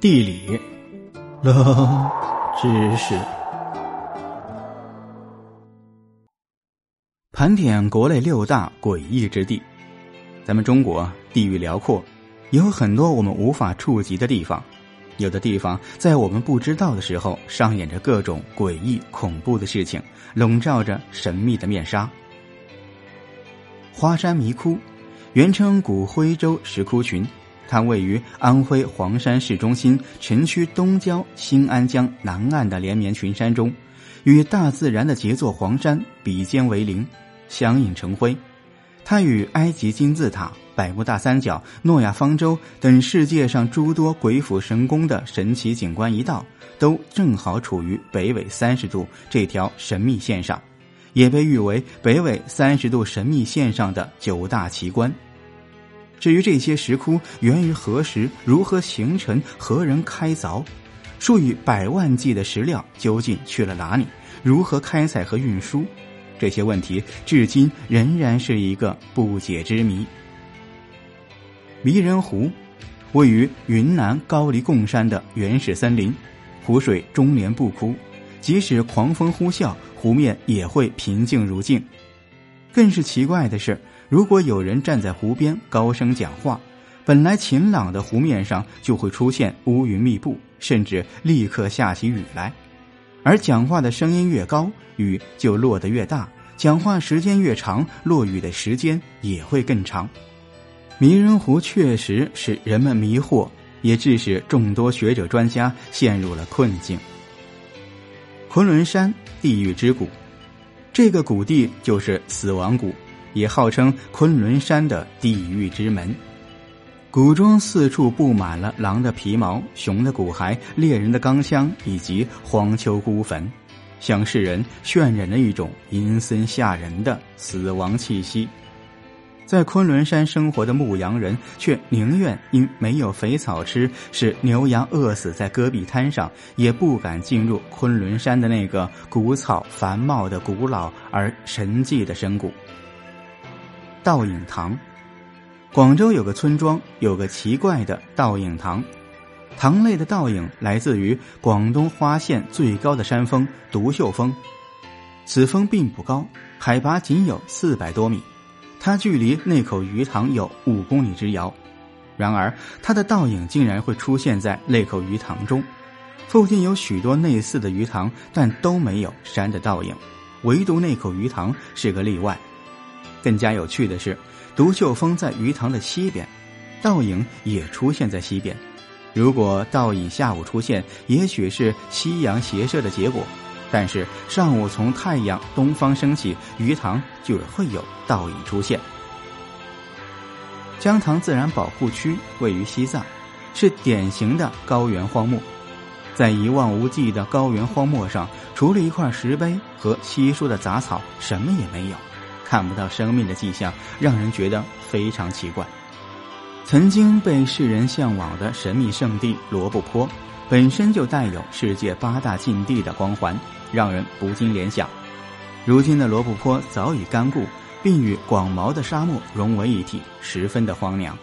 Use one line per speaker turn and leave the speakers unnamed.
地理，冷知识。盘点国内六大诡异之地。咱们中国地域辽阔，有很多我们无法触及的地方。有的地方在我们不知道的时候，上演着各种诡异恐怖的事情，笼罩着神秘的面纱。花山迷窟，原称古徽州石窟群。它位于安徽黄山市中心城区东郊新安江南岸的连绵群山中，与大自然的杰作黄山比肩为邻，相映成辉。它与埃及金字塔、百慕大三角、诺亚方舟等世界上诸多鬼斧神工的神奇景观一道，都正好处于北纬三十度这条神秘线上，也被誉为北纬三十度神秘线上的九大奇观。至于这些石窟源于何时、如何形成、何人开凿，数以百万计的石料究竟去了哪里？如何开采和运输？这些问题至今仍然是一个不解之谜。迷人湖，位于云南高黎贡山的原始森林，湖水终年不枯，即使狂风呼啸，湖面也会平静如镜。更是奇怪的是。如果有人站在湖边高声讲话，本来晴朗的湖面上就会出现乌云密布，甚至立刻下起雨来。而讲话的声音越高，雨就落得越大；讲话时间越长，落雨的时间也会更长。迷人湖确实使人们迷惑，也致使众多学者专家陷入了困境。昆仑山地狱之谷，这个谷地就是死亡谷。也号称昆仑山的地狱之门，谷中四处布满了狼的皮毛、熊的骨骸、猎人的钢枪以及荒丘孤坟，向世人渲染了一种阴森吓人的死亡气息。在昆仑山生活的牧羊人却宁愿因没有肥草吃，使牛羊饿死在戈壁滩上，也不敢进入昆仑山的那个古草繁茂的古老而神迹的深谷。倒影堂，广州有个村庄，有个奇怪的倒影堂。堂内的倒影来自于广东花县最高的山峰独秀峰。此峰并不高，海拔仅有四百多米，它距离那口鱼塘有五公里之遥。然而，它的倒影竟然会出现在那口鱼塘中。附近有许多类似的鱼塘，但都没有山的倒影，唯独那口鱼塘是个例外。更加有趣的是，独秀峰在鱼塘的西边，倒影也出现在西边。如果倒影下午出现，也许是夕阳斜射的结果；但是上午从太阳东方升起，鱼塘就会有倒影出现。江塘自然保护区位于西藏，是典型的高原荒漠。在一望无际的高原荒漠上，除了一块石碑和稀疏的杂草，什么也没有。看不到生命的迹象，让人觉得非常奇怪。曾经被世人向往的神秘圣地罗布泊，本身就带有世界八大禁地的光环，让人不禁联想。如今的罗布泊早已干枯，并与广袤的沙漠融为一体，十分的荒凉。